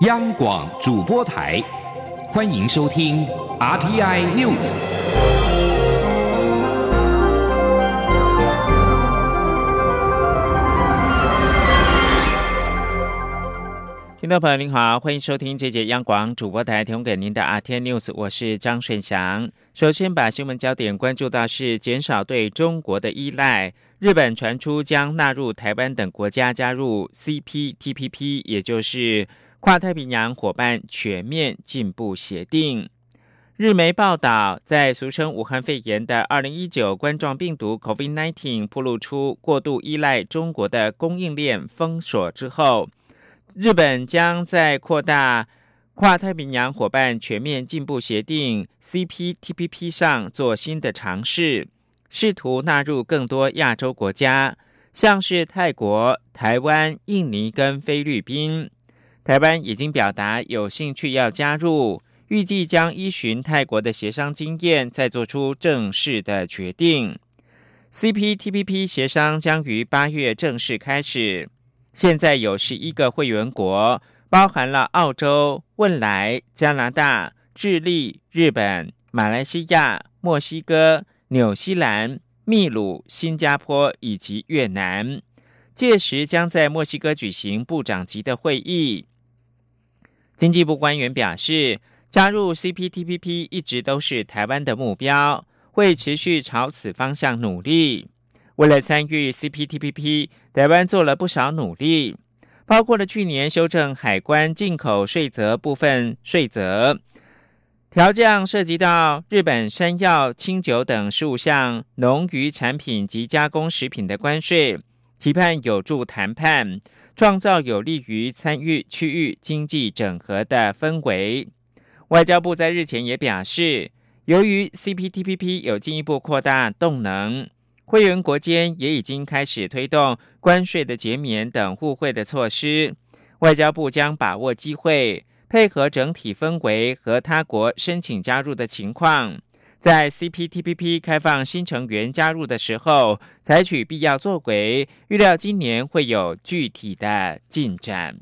央广主播台，欢迎收听 RTI News。听众朋友您好，欢迎收听这节央广主播台提供给您的 RTI News，我是张顺祥。首先把新闻焦点关注到是减少对中国的依赖。日本传出将纳入台湾等国家加入 CPTPP，也就是跨太平洋伙伴全面进步协定。日媒报道，在俗称武汉肺炎的2019冠状病毒 COVID-19 暴露出过度依赖中国的供应链封锁之后，日本将在扩大跨太平洋伙伴全面进步协定 CPTPP 上做新的尝试。试图纳入更多亚洲国家，像是泰国、台湾、印尼跟菲律宾。台湾已经表达有兴趣要加入，预计将依循泰国的协商经验，再做出正式的决定。CPTPP 协商将于八月正式开始。现在有十一个会员国，包含了澳洲、汶莱、加拿大、智利、日本、马来西亚、墨西哥。纽西兰、秘鲁、新加坡以及越南，届时将在墨西哥举行部长级的会议。经济部官员表示，加入 CPTPP 一直都是台湾的目标，会持续朝此方向努力。为了参与 CPTPP，台湾做了不少努力，包括了去年修正海关进口税则部分税则。调降涉及到日本山药、清酒等十五项农渔产品及加工食品的关税，期盼有助谈判，创造有利于参与区域经济整合的氛围。外交部在日前也表示，由于 CPTPP 有进一步扩大动能，会员国间也已经开始推动关税的减免等互惠的措施，外交部将把握机会。配合整体氛围和他国申请加入的情况，在 CPTPP 开放新成员加入的时候，采取必要作为，预料今年会有具体的进展。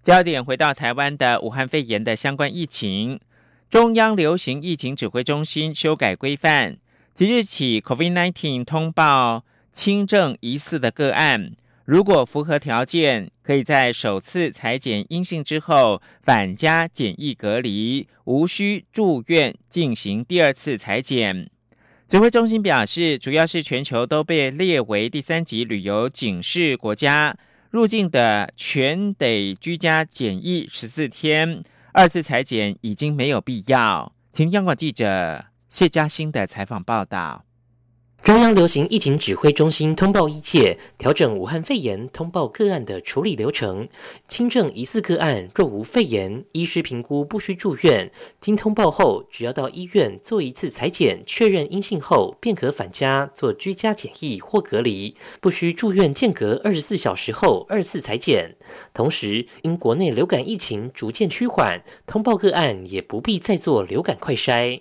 焦点回到台湾的武汉肺炎的相关疫情，中央流行疫情指挥中心修改规范，即日起，COVID-19 通报轻症疑似的个案。如果符合条件，可以在首次裁剪阴性之后返家检疫隔离，无需住院进行第二次裁剪。指挥中心表示，主要是全球都被列为第三级旅游警示国家，入境的全得居家检疫十四天，二次裁剪已经没有必要。请央广记者谢嘉欣的采访报道。中央流行疫情指挥中心通报一切，调整武汉肺炎通报个案的处理流程。轻症疑似个案若无肺炎，医师评估不需住院。经通报后，只要到医院做一次裁剪，确认阴性后，便可返家做居家检疫或隔离，不需住院。间隔二十四小时后二次裁剪。同时，因国内流感疫情逐渐趋缓，通报个案也不必再做流感快筛。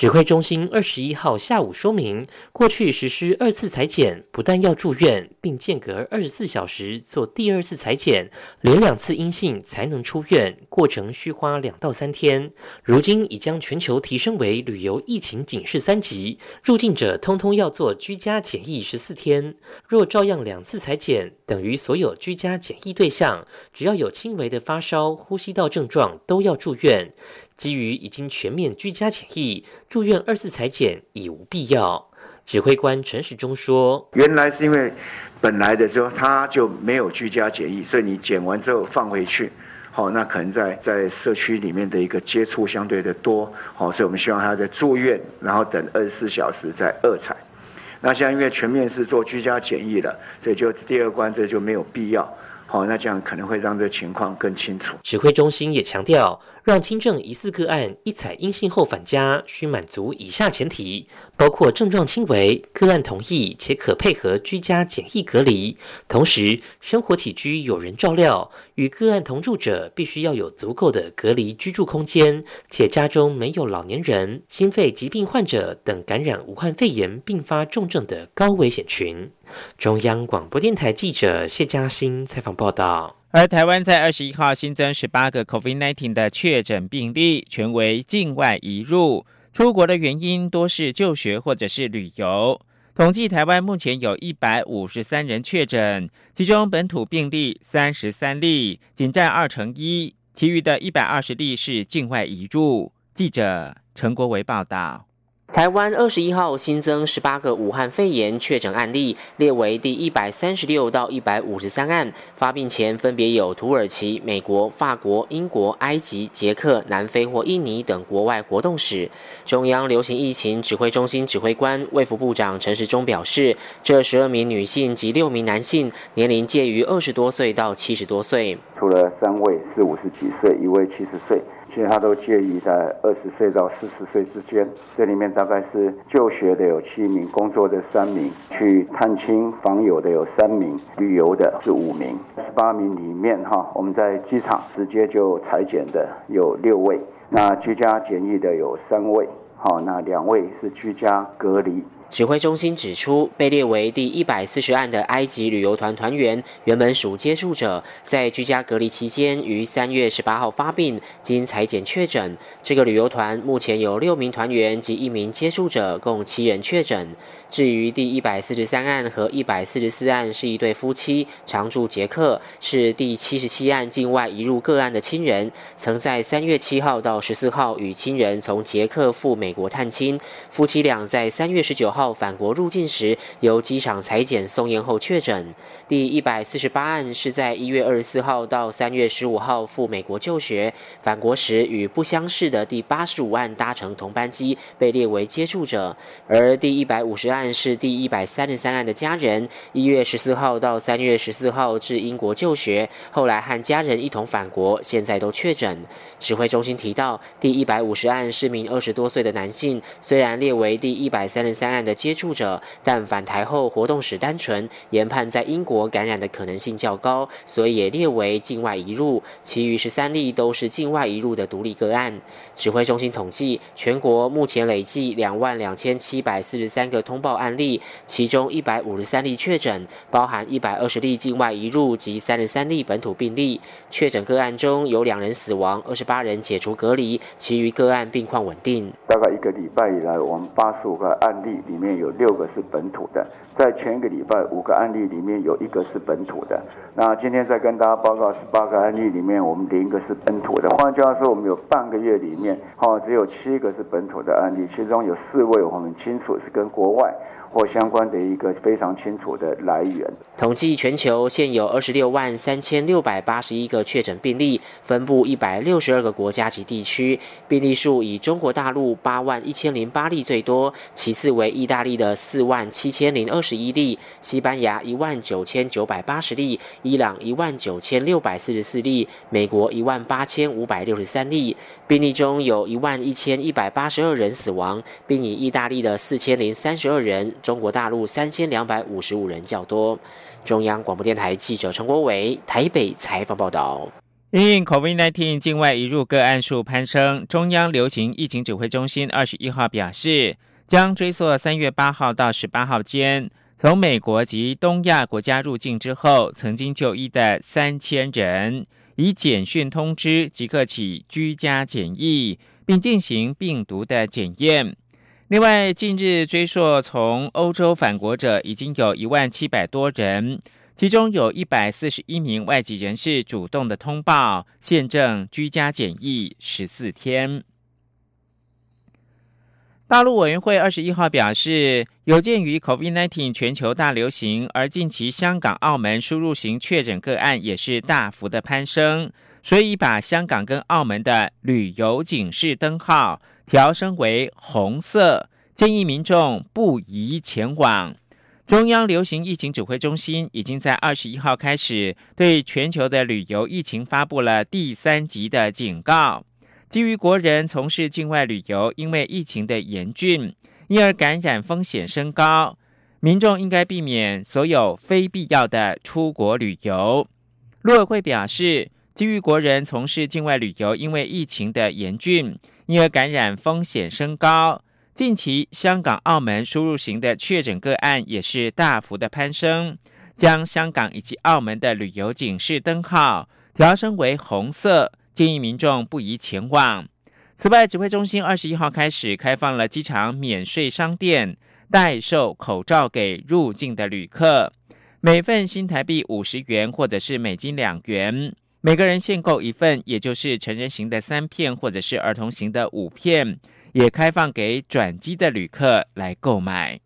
指挥中心二十一号下午说明，过去实施二次裁剪，不但要住院，并间隔二十四小时做第二次裁剪，连两次阴性才能出院，过程需花两到三天。如今已将全球提升为旅游疫情警示三级，入境者通通要做居家检疫十四天。若照样两次裁剪，等于所有居家检疫对象，只要有轻微的发烧、呼吸道症状，都要住院。基于已经全面居家检疫，住院二次裁剪已无必要。指挥官陈时中说：“原来是因为本来的时候他就没有居家检疫，所以你检完之后放回去，好，那可能在在社区里面的一个接触相对的多，好，所以我们希望他在住院，然后等二十四小时再二采。那现在因为全面是做居家检疫了，所以就第二关这就没有必要。”好，那这样可能会让这情况更清楚。指挥中心也强调，让轻症疑似个案一采阴性后返家，需满足以下前提，包括症状轻微、个案同意且可配合居家检疫隔离，同时生活起居有人照料，与个案同住者必须要有足够的隔离居住空间，且家中没有老年人、心肺疾病患者等感染武汉肺炎并发重症的高危险群。中央广播电台记者谢嘉欣采访报道。而台湾在二十一号新增十八个 COVID-19 的确诊病例，全为境外移入，出国的原因多是就学或者是旅游。统计台湾目前有一百五十三人确诊，其中本土病例三十三例，仅占二成一，其余的一百二十例是境外移入。记者陈国维报道。台湾二十一号新增十八个武汉肺炎确诊案例，列为第一百三十六到一百五十三案。发病前分别有土耳其、美国、法国、英国、埃及、捷克、南非或印尼等国外活动史。中央流行疫情指挥中心指挥官卫福部长陈时中表示，这十二名女性及六名男性，年龄介于二十多岁到七十多岁。除了三位是五十几岁，一位七十岁。其他都介于在二十岁到四十岁之间，这里面大概是就学的有七名，工作的三名，去探亲访友的有三名，旅游的是五名，十八名里面哈，我们在机场直接就裁剪的有六位，那居家检疫的有三位，好，那两位是居家隔离。指挥中心指出，被列为第一百四十案的埃及旅游团团员，原本属接触者，在居家隔离期间于三月十八号发病，经裁剪确诊。这个旅游团目前有六名团员及一名接触者，共七人确诊。至于第一百四十三案和一百四十四案是一对夫妻，常住捷克，是第七十七案境外移入个案的亲人，曾在三月七号到十四号与亲人从捷克赴美国探亲。夫妻俩在三月十九号。号返国入境时，由机场裁剪送验后确诊。第一百四十八案是在一月二十四号到三月十五号赴美国就学，返国时与不相识的第八十五案搭乘同班机，被列为接触者。而第一百五十案是第一百三十三案的家人，一月十四号到三月十四号至英国就学，后来和家人一同返国，现在都确诊。指挥中心提到，第一百五十案是名二十多岁的男性，虽然列为第一百三十三案的。接触者，但返台后活动史单纯，研判在英国感染的可能性较高，所以也列为境外移入。其余十三例都是境外移入的独立个案。指挥中心统计，全国目前累计两万两千七百四十三个通报案例，其中一百五十三例确诊，包含一百二十例境外移入及三十三例本土病例。确诊个案中有两人死亡，二十八人解除隔离，其余个案病况稳定。大概一个礼拜以来，我们八十五个案例。面有六个是本土的，在前一个礼拜五个案例里面有一个是本土的。那今天再跟大家报告十八个案例里面，我们零个是本土的。换句话说，我们有半个月里面，哈，只有七个是本土的案例，其中有四位我们清楚是跟国外。或相关的一个非常清楚的来源。统计全球现有二十六万三千六百八十一个确诊病例，分布一百六十二个国家及地区。病例数以中国大陆八万一千零八例最多，其次为意大利的四万七千零二十一例，西班牙一万九千九百八十例，伊朗一万九千六百四十四例，美国一万八千五百六十三例。病例中有一万一千一百八十二人死亡，并以意大利的四千零三十二人。中国大陆三千两百五十五人较多。中央广播电台记者陈国伟台北采访报道。因应 COVID-19 境外移入个案数攀升，中央流行疫情指挥中心二十一号表示，将追溯三月八号到十八号间从美国及东亚国家入境之后曾经就医的三千人，以简讯通知即刻起居家检疫，并进行病毒的检验。另外，近日追溯从欧洲返国者已经有一万七百多人，其中有一百四十一名外籍人士主动的通报，现正居家检疫十四天。大陆委员会二十一号表示，有鉴于 COVID-19 全球大流行，而近期香港、澳门输入型确诊个案也是大幅的攀升，所以把香港跟澳门的旅游警示灯号。调升为红色，建议民众不宜前往。中央流行疫情指挥中心已经在二十一号开始对全球的旅游疫情发布了第三级的警告。基于国人从事境外旅游，因为疫情的严峻，因而感染风险升高，民众应该避免所有非必要的出国旅游。陆委会表示，基于国人从事境外旅游，因为疫情的严峻。因而感染风险升高，近期香港、澳门输入型的确诊个案也是大幅的攀升，将香港以及澳门的旅游警示灯号调升为红色，建议民众不宜前往。此外，指挥中心二十一号开始开放了机场免税商店代售口罩给入境的旅客，每份新台币五十元或者是美金两元，每个人限购一份，也就是成人型的三片或者是儿童型的五片，也开放给转机的旅客来购买。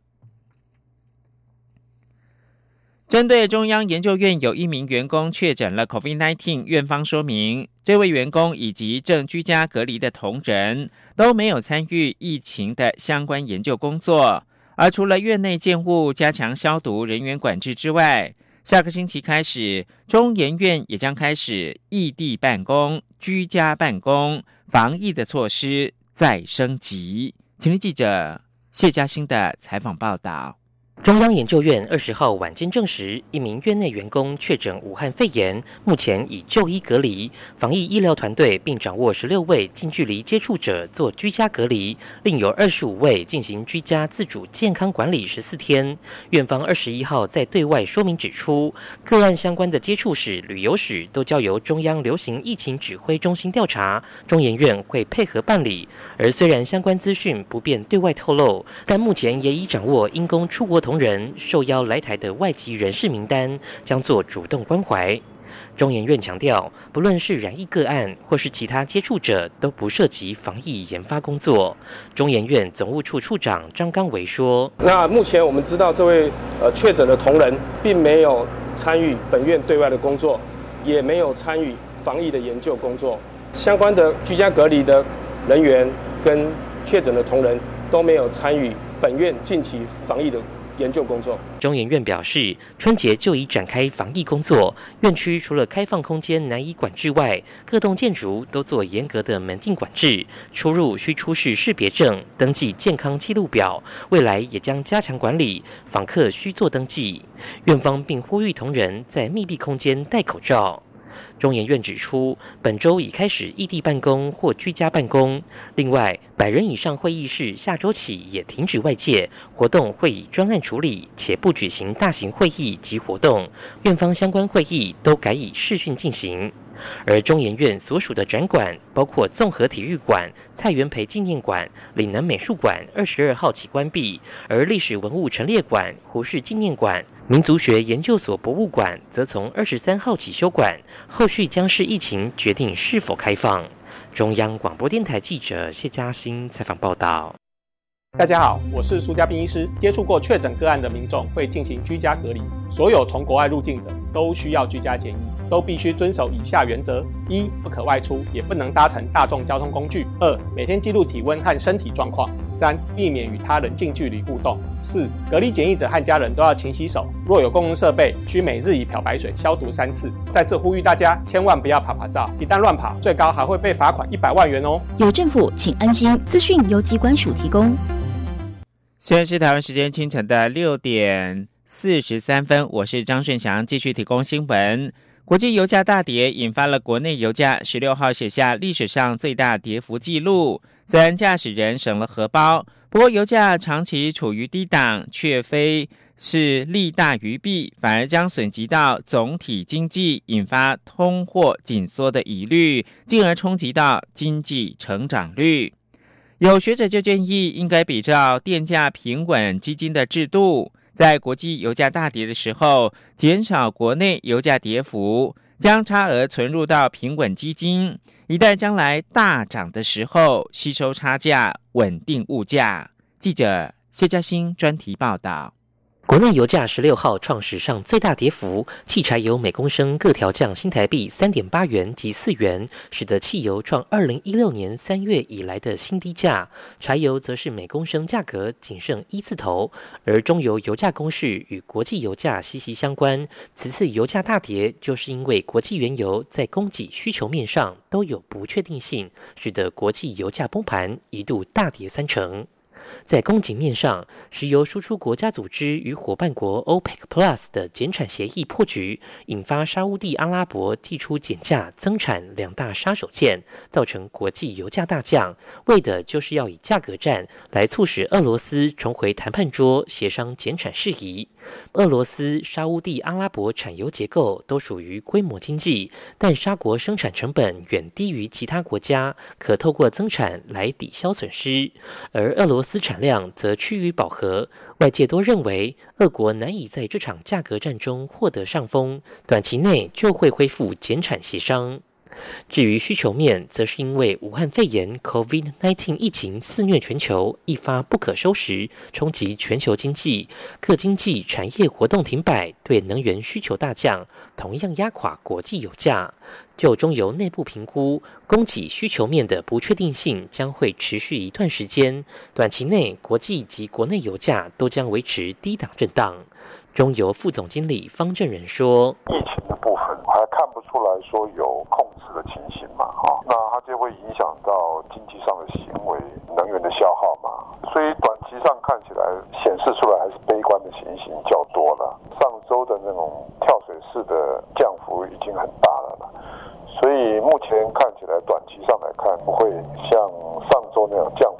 针对中央研究院有一名员工确诊了 COVID-19，院方说明，这位员工以及正居家隔离的同仁都没有参与疫情的相关研究工作。而除了院内建物加强消毒、人员管制之外，下个星期开始，中研院也将开始异地办公、居家办公，防疫的措施再升级。请听记者谢嘉欣的采访报道。中央研究院二十号晚间证实，一名院内员工确诊武汉肺炎，目前已就医隔离。防疫医疗团队并掌握十六位近距离接触者做居家隔离，另有二十五位进行居家自主健康管理十四天。院方二十一号在对外说明指出，个案相关的接触史、旅游史都交由中央流行疫情指挥中心调查，中研院会配合办理。而虽然相关资讯不便对外透露，但目前也已掌握因公出国。同仁受邀来台的外籍人士名单将做主动关怀。中研院强调，不论是染疫个案或是其他接触者，都不涉及防疫研发工作。中研院总务处处长张刚维说：“那目前我们知道，这位呃确诊的同仁并没有参与本院对外的工作，也没有参与防疫的研究工作。相关的居家隔离的人员跟确诊的同仁都没有参与本院近期防疫的。”研究工作，中研院表示，春节就已展开防疫工作。院区除了开放空间难以管制外，各栋建筑都做严格的门禁管制，出入需出示识别证、登记健康记录表。未来也将加强管理，访客需做登记。院方并呼吁同仁在密闭空间戴口罩。中研院指出，本周已开始异地办公或居家办公。另外，百人以上会议室下周起也停止外界活动，会以专案处理，且不举行大型会议及活动。院方相关会议都改以视讯进行。而中研院所属的展馆包括综合体育馆、蔡元培纪念馆、岭南美术馆，二十二号起关闭；而历史文物陈列馆、胡适纪念馆、民族学研究所博物馆则从二十三号起休馆，后续将视疫情决定是否开放。中央广播电台记者谢嘉欣采访报道。大家好，我是苏家斌医师。接触过确诊个案的民众会进行居家隔离，所有从国外入境者都需要居家检疫，都必须遵守以下原则：一、不可外出，也不能搭乘大众交通工具；二、每天记录体温和身体状况；三、避免与他人近距离互动；四、隔离检疫者和家人都要勤洗手，若有公共设备，需每日以漂白水消毒三次。再次呼吁大家，千万不要跑跑照，一旦乱跑，最高还会被罚款一百万元哦。有政府，请安心。资讯由机关署提供。现在是台湾时间清晨的六点四十三分，我是张顺祥，继续提供新闻。国际油价大跌，引发了国内油价十六号写下历史上最大跌幅纪录。虽然驾驶人省了荷包，不过油价长期处于低档，却非是利大于弊，反而将损及到总体经济，引发通货紧缩的疑虑，进而冲击到经济成长率。有学者就建议，应该比照电价平稳基金的制度，在国际油价大跌的时候，减少国内油价跌幅，将差额存入到平稳基金，一旦将来大涨的时候，吸收差价，稳定物价。记者谢嘉欣专题报道。国内油价十六号创史上最大跌幅，汽柴油每公升各调降新台币三点八元及四元，使得汽油创二零一六年三月以来的新低价。柴油则是每公升价格仅剩一字头，而中油油价公式与国际油价息息相关。此次油价大跌，就是因为国际原油在供给需求面上都有不确定性，使得国际油价崩盘，一度大跌三成。在供给面上，石油输出国家组织与伙伴国 OPEC Plus 的减产协议破局，引发沙乌地阿拉伯祭出减价增产两大杀手锏，造成国际油价大降，为的就是要以价格战来促使俄罗斯重回谈判桌协商减产事宜。俄罗斯、沙地阿拉伯产油结构都属于规模经济，但沙国生产成本远低于其他国家，可透过增产来抵消损失。而俄罗斯产量则趋于饱和，外界都认为俄国难以在这场价格战中获得上风，短期内就会恢复减产协商。至于需求面，则是因为武汉肺炎 （COVID-19） 疫情肆虐全球，一发不可收拾，冲击全球经济，各经济产业活动停摆，对能源需求大降，同样压垮国际油价。就中油内部评估，供给需求面的不确定性将会持续一段时间，短期内国际及国内油价都将维持低档震荡。中油副总经理方正仁说：“疫情的部分还看不出来说有控制。”的情形嘛，哈，那它就会影响到经济上的行为、能源的消耗嘛，所以短期上看起来显示出来还是悲观的情形较多了。上周的那种跳水式的降幅已经很大了了，所以目前看起来短期上来看不会像上周那样降。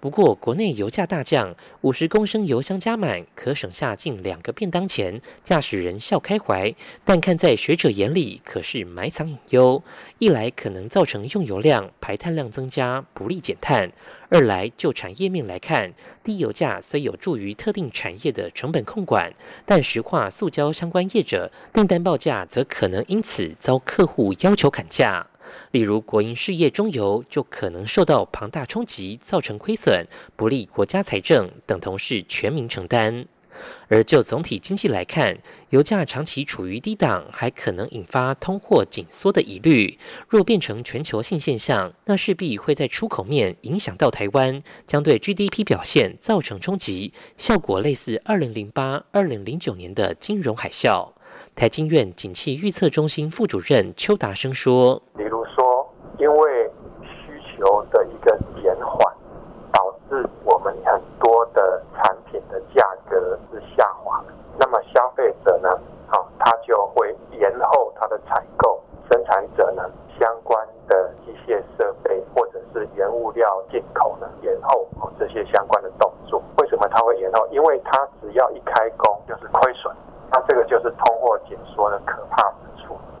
不过，国内油价大降，五十公升油箱加满可省下近两个便当钱，驾驶人笑开怀。但看在学者眼里，可是埋藏隐忧：一来可能造成用油量、排碳量增加，不利减碳；二来就产业面来看，低油价虽有助于特定产业的成本控管，但石化、塑胶相关业者订单报价则可能因此遭客户要求砍价。例如，国营事业中油就可能受到庞大冲击，造成亏损，不利国家财政，等同是全民承担。而就总体经济来看，油价长期处于低档，还可能引发通货紧缩的疑虑。若变成全球性现象，那势必会在出口面影响到台湾，将对 GDP 表现造成冲击，效果类似二零零八、二零零九年的金融海啸。台经院景气预测中心副主任邱达生说：“比如说，因为需求的一个减缓，导致我们很多的产品的价格是下滑。那么消费者呢，好，他就会延后他的采购；生产者呢，相关的机械设备或者是原物料进口呢，延后这些相关的动作。为什么他会延后？因为他只要一开工就是亏损。”那这个就是通货紧缩的可怕。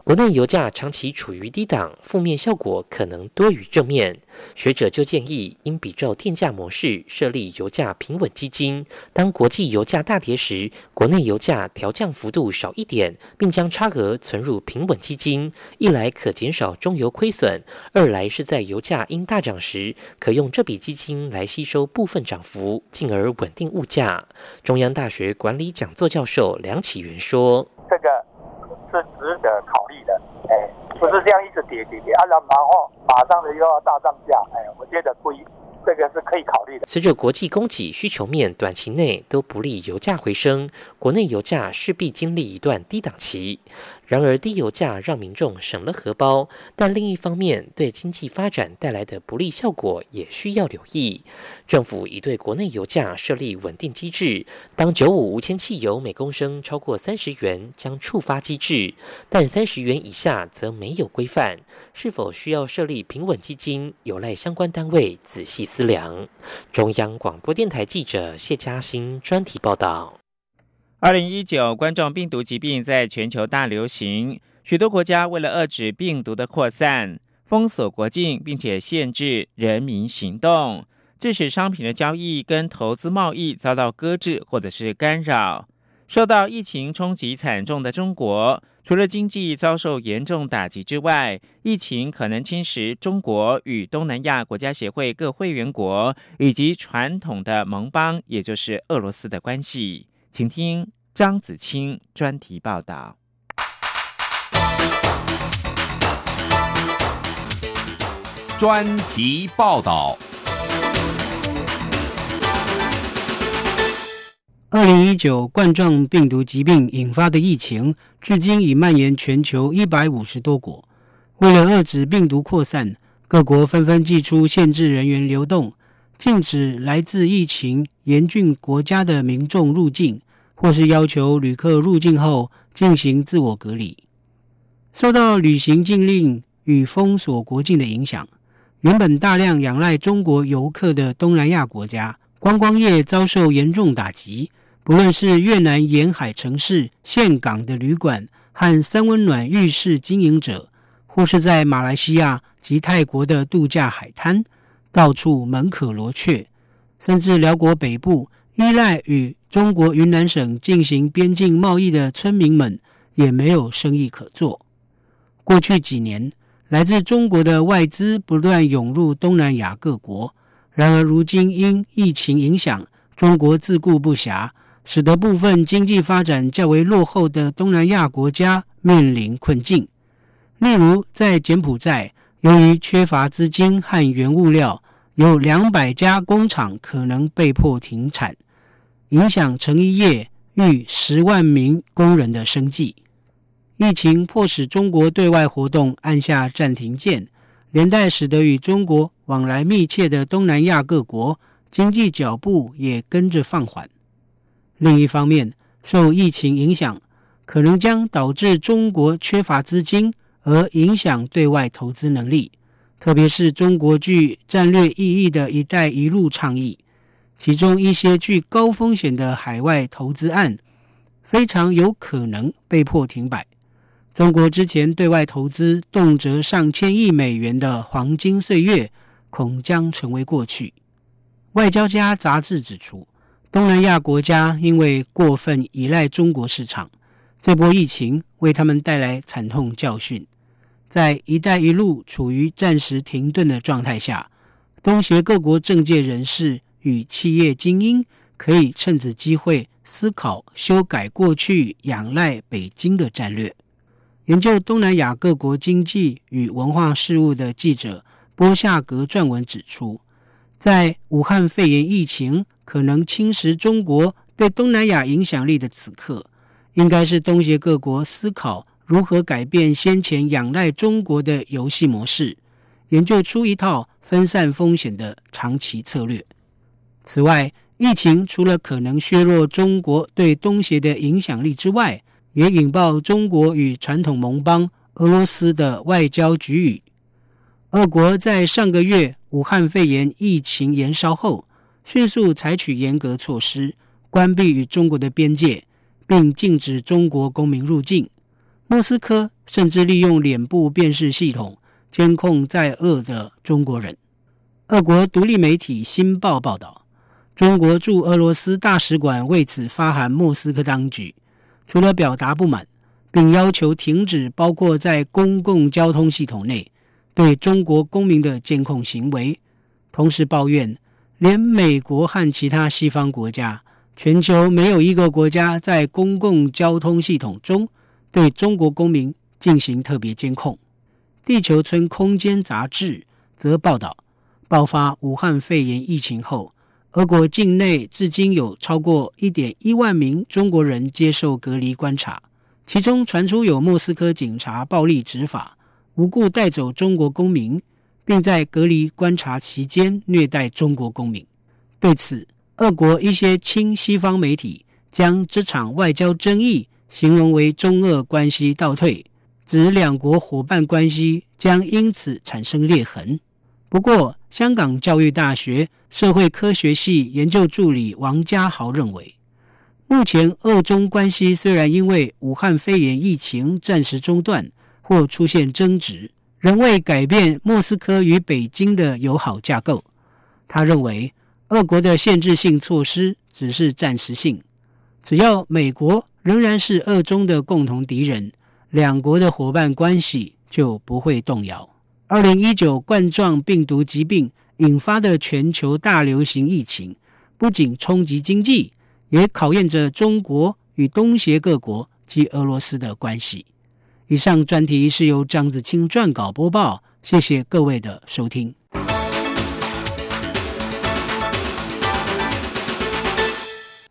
国内油价长期处于低档，负面效果可能多于正面。学者就建议，应比照电价模式设立油价平稳基金。当国际油价大跌时，国内油价调降幅度少一点，并将差额存入平稳基金，一来可减少中油亏损，二来是在油价因大涨时，可用这笔基金来吸收部分涨幅，进而稳定物价。中央大学管理讲座教授梁启元说：“这个。”是值得考虑的，哎，不是这样一直跌跌跌啊，然后马上的又要大涨价，哎，我觉得不一，这个是可以考虑的。随着国际供给需求面短期内都不利油价回升，国内油价势必经历一段低档期。然而，低油价让民众省了荷包，但另一方面对经济发展带来的不利效果也需要留意。政府已对国内油价设立稳定机制，当九五无铅汽油每公升超过三十元，将触发机制；但三十元以下则没有规范。是否需要设立平稳基金，有赖相关单位仔细思量。中央广播电台记者谢嘉欣专题报道。二零一九冠状病毒疾病在全球大流行，许多国家为了遏制病毒的扩散，封锁国境，并且限制人民行动，致使商品的交易跟投资贸易遭到搁置或者是干扰。受到疫情冲击惨重的中国，除了经济遭受严重打击之外，疫情可能侵蚀中国与东南亚国家协会各会员国以及传统的盟邦，也就是俄罗斯的关系。请听张子清专题报道。专题报道。二零一九冠状病毒疾病引发的疫情，至今已蔓延全球一百五十多国。为了遏制病毒扩散，各国纷纷祭出限制人员流动。禁止来自疫情严峻国家的民众入境，或是要求旅客入境后进行自我隔离。受到旅行禁令与封锁国境的影响，原本大量仰赖中国游客的东南亚国家观光业遭受严重打击。不论是越南沿海城市岘港的旅馆和三温暖浴室经营者，或是在马来西亚及泰国的度假海滩，到处门可罗雀。甚至辽国北部依赖与中国云南省进行边境贸易的村民们，也没有生意可做。过去几年，来自中国的外资不断涌入东南亚各国。然而，如今因疫情影响，中国自顾不暇，使得部分经济发展较为落后的东南亚国家面临困境。例如，在柬埔寨，由于缺乏资金和原物料，有两百家工厂可能被迫停产，影响成衣业逾十万名工人的生计。疫情迫使中国对外活动按下暂停键，连带使得与中国往来密切的东南亚各国经济脚步也跟着放缓。另一方面，受疫情影响，可能将导致中国缺乏资金，而影响对外投资能力。特别是中国具战略意义的一带一路倡议，其中一些具高风险的海外投资案，非常有可能被迫停摆。中国之前对外投资动辄上千亿美元的黄金岁月，恐将成为过去。外交家杂志指出，东南亚国家因为过分依赖中国市场，这波疫情为他们带来惨痛教训。在“一带一路”处于暂时停顿的状态下，东协各国政界人士与企业精英可以趁此机会思考修改过去仰赖北京的战略。研究东南亚各国经济与文化事务的记者波夏格撰文指出，在武汉肺炎疫情可能侵蚀中国对东南亚影响力的此刻，应该是东协各国思考如何改变先前仰赖中国的游戏模式，研究出一套分散风险的长期策略。此外，疫情除了可能削弱中国对东协的影响力之外，也引爆中国与传统盟邦俄罗斯的外交局域。俄国在上个月武汉肺炎疫情延烧后，迅速采取严格措施，关闭与中国的边界，并禁止中国公民入境。莫斯科甚至利用脸部辨识系统监控在俄的中国人。俄国独立媒体《新报》报道，中国驻俄罗斯大使馆为此发函莫斯科当局。除了表达不满，并要求停止包括在公共交通系统内对中国公民的监控行为，同时抱怨连美国和其他西方国家，全球没有一个国家在公共交通系统中对中国公民进行特别监控。地球村空间杂志则报道，爆发武汉肺炎疫情后。俄国境内至今有超过一点一万名中国人接受隔离观察，其中传出有莫斯科警察暴力执法，无故带走中国公民，并在隔离观察期间虐待中国公民。对此，俄国一些亲西方媒体将这场外交争议形容为中俄关系倒退，指两国伙伴关系将因此产生裂痕。不过，香港教育大学社会科学系研究助理王家豪认为，目前俄中关系虽然因为武汉肺炎疫情暂时中断或出现争执，仍未改变莫斯科与北京的友好架构。他认为，俄国的限制性措施只是暂时性，只要美国仍然是俄中的共同敌人，两国的伙伴关系就不会动摇。二零一九冠状病毒疾病引发的全球大流行疫情，不仅冲击经济，也考验着中国与东协各国及俄罗斯的关系。以上专题是由张子清撰稿播报，谢谢各位的收听。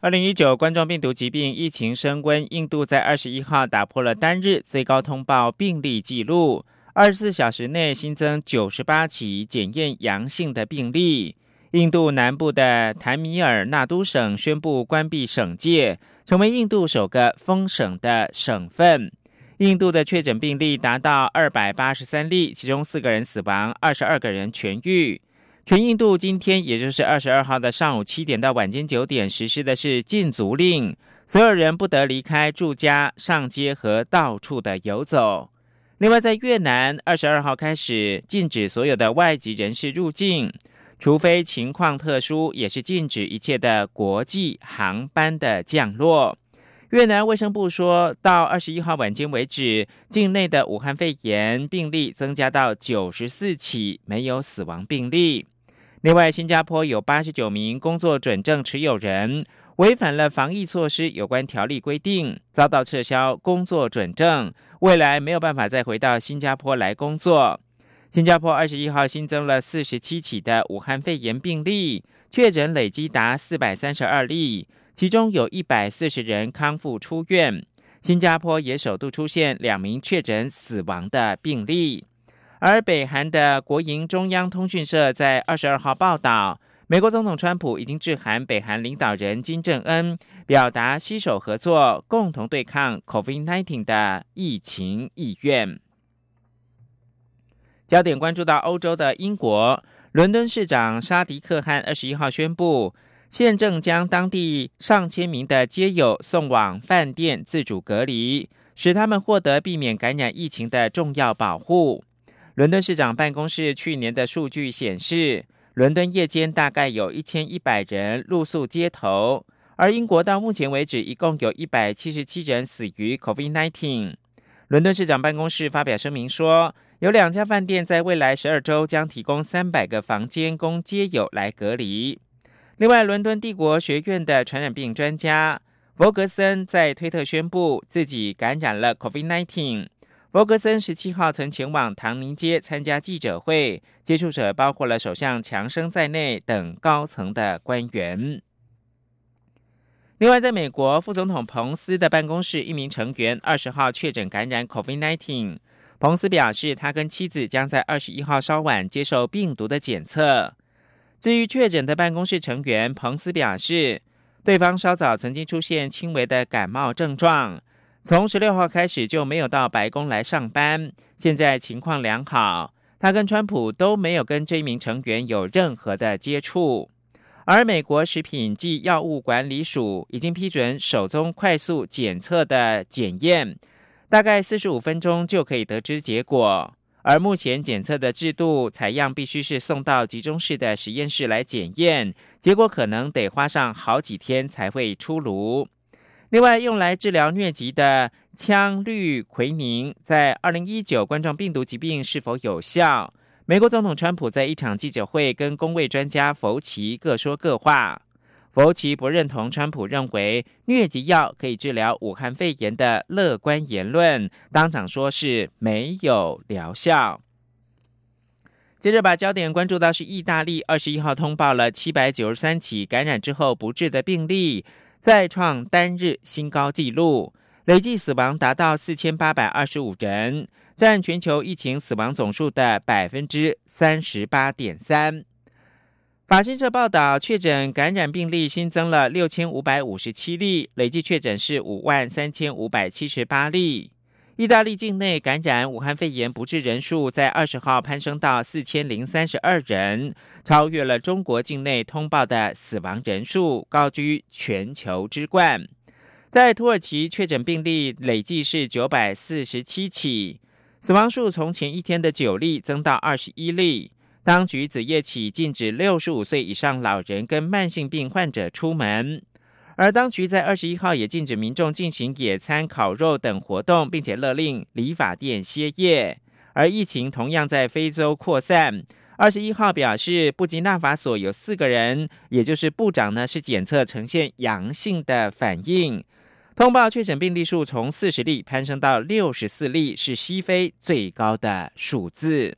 二零一九冠状病毒疾病疫情升温，印度在二十一号打破了单日最高通报病例记录。二十四小时内新增九十八起检验阳性的病例，印度南部的坦米尔纳都省宣布关闭省界，成为印度首个封省的省份。印度的确诊病例达到二百八十三例，其中四个人死亡，二十二个人痊愈。全印度今天，也就是二十二号的上午七点到晚间九点，实施的是禁足令，所有人不得离开住家、上街和到处的游走。另外，在越南，二十二号开始禁止所有的外籍人士入境，除非情况特殊，也是禁止一切的国际航班的降落。越南卫生部说，到二十一号晚间为止，境内的武汉肺炎病例增加到九十四起，没有死亡病例。另外，新加坡有八十九名工作准证持有人违反了防疫措施有关条例规定，遭到撤销工作准证，未来没有办法再回到新加坡来工作。新加坡二十一号新增了四十七起的武汉肺炎病例，确诊累积达四百三十二例，其中有一百四十人康复出院。新加坡也首度出现两名确诊死亡的病例。而北韩的国营中央通讯社在二十二号报道，美国总统川普已经致函北韩领导人金正恩，表达携手合作、共同对抗 COVID-19 的疫情意愿。焦点关注到欧洲的英国，伦敦市长沙迪克汗二十一号宣布，现正将当地上千名的街友送往饭店自主隔离，使他们获得避免感染疫情的重要保护。伦敦市长办公室去年的数据显示，伦敦夜间大概有一千一百人露宿街头，而英国到目前为止一共有一百七十七人死于 COVID-19。伦敦市长办公室发表声明说，有两家饭店在未来十二周将提供三百个房间供街友来隔离。另外，伦敦帝国学院的传染病专家弗格森在推特宣布自己感染了 COVID-19。弗格森十七号曾前往唐宁街参加记者会，接触者包括了首相强生在内等高层的官员。另外，在美国，副总统彭斯的办公室一名成员二十号确诊感染 COVID-19。彭斯表示，他跟妻子将在二十一号稍晚接受病毒的检测。至于确诊的办公室成员，彭斯表示，对方稍早曾经出现轻微的感冒症状。从十六号开始就没有到白宫来上班，现在情况良好。他跟川普都没有跟这名成员有任何的接触。而美国食品及药物管理署已经批准手中快速检测的检验，大概四十五分钟就可以得知结果。而目前检测的制度，采样必须是送到集中式的实验室来检验，结果可能得花上好几天才会出炉。另外，用来治疗疟疾的羟氯喹宁，在二零一九冠状病毒疾病是否有效？美国总统川普在一场记者会跟公卫专家福奇各说各话。福奇不认同川普认为疟疾药可以治疗武汉肺炎的乐观言论，当场说是没有疗效。接着把焦点关注到是意大利二十一号通报了七百九十三起感染之后不治的病例。再创单日新高纪录，累计死亡达到四千八百二十五人，占全球疫情死亡总数的百分之三十八点三。法新社报道，确诊感染病例新增了六千五百五十七例，累计确诊是五万三千五百七十八例。意大利境内感染武汉肺炎不治人数在二十号攀升到四千零三十二人，超越了中国境内通报的死亡人数，高居全球之冠。在土耳其确诊病例累计是九百四十七起，死亡数从前一天的九例增到二十一例。当局子夜起禁止六十五岁以上老人跟慢性病患者出门。而当局在二十一号也禁止民众进行野餐、烤肉等活动，并且勒令理发店歇业。而疫情同样在非洲扩散。二十一号表示，布吉纳法索有四个人，也就是部长呢，是检测呈现阳性的反应。通报确诊病例数从四十例攀升到六十四例，是西非最高的数字。